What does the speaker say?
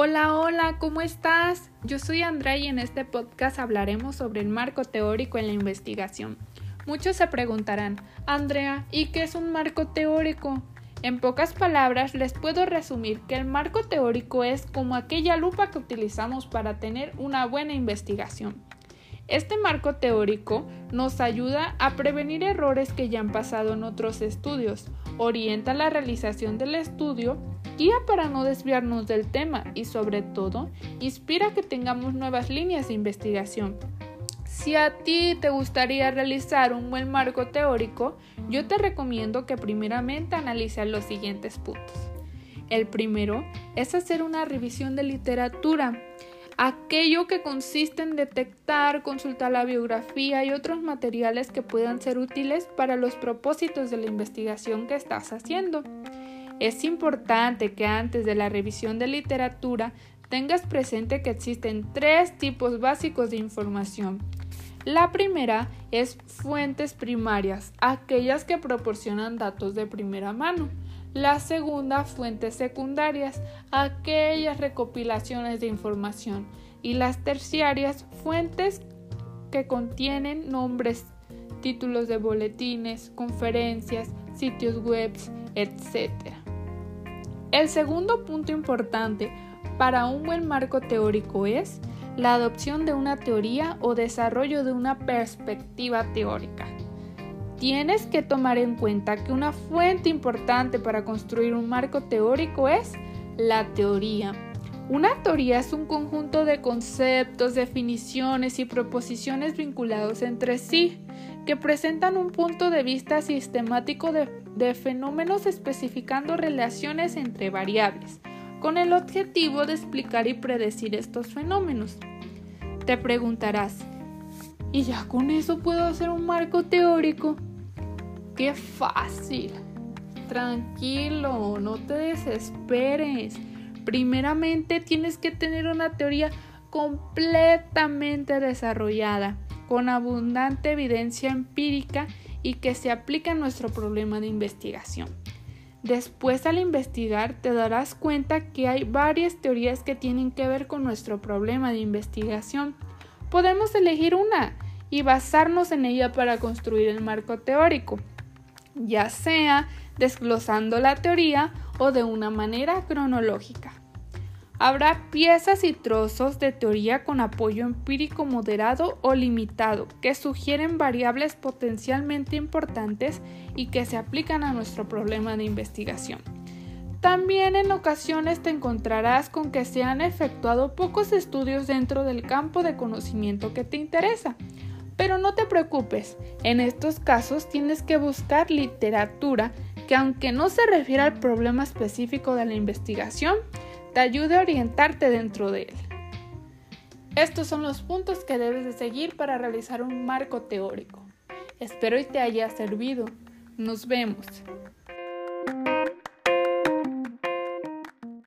Hola, hola, ¿cómo estás? Yo soy Andrea y en este podcast hablaremos sobre el marco teórico en la investigación. Muchos se preguntarán, Andrea, ¿y qué es un marco teórico? En pocas palabras les puedo resumir que el marco teórico es como aquella lupa que utilizamos para tener una buena investigación. Este marco teórico nos ayuda a prevenir errores que ya han pasado en otros estudios, orienta la realización del estudio, guía para no desviarnos del tema y sobre todo inspira que tengamos nuevas líneas de investigación. Si a ti te gustaría realizar un buen marco teórico, yo te recomiendo que primeramente analices los siguientes puntos. El primero es hacer una revisión de literatura aquello que consiste en detectar, consultar la biografía y otros materiales que puedan ser útiles para los propósitos de la investigación que estás haciendo. Es importante que antes de la revisión de literatura tengas presente que existen tres tipos básicos de información. La primera es fuentes primarias, aquellas que proporcionan datos de primera mano. La segunda, fuentes secundarias, aquellas recopilaciones de información. Y las terciarias, fuentes que contienen nombres, títulos de boletines, conferencias, sitios web, etc. El segundo punto importante para un buen marco teórico es la adopción de una teoría o desarrollo de una perspectiva teórica. Tienes que tomar en cuenta que una fuente importante para construir un marco teórico es la teoría. Una teoría es un conjunto de conceptos, definiciones y proposiciones vinculados entre sí, que presentan un punto de vista sistemático de, fenómenos especificando relaciones entre variables, con el objetivo de explicar y predecir estos fenómenos. Te preguntarás, ¿y ya con eso puedo hacer un marco teórico? ¡Qué fácil! Tranquilo, no te desesperes. Primeramente tienes que tener una teoría completamente desarrollada, con abundante evidencia empírica y que se aplique a nuestro problema de investigación. Después al investigar te darás cuenta que hay varias teorías que tienen que ver con nuestro problema de investigación. Podemos elegir una y basarnos en ella para construir el marco teórico ya sea desglosando la teoría o de una manera cronológica. Habrá piezas y trozos de teoría con apoyo empírico moderado o limitado que sugieren variables potencialmente importantes y que se aplican a nuestro problema de investigación. También en ocasiones te encontrarás con que se han efectuado pocos estudios dentro del campo de conocimiento que te interesa, pero no te preocupes, en estos casos tienes que buscar literatura que aunque no se refiera al problema específico de la investigación, te ayude a orientarte dentro de él. Estos son los puntos que debes de seguir para realizar un marco teórico. Espero y te haya servido. Nos vemos.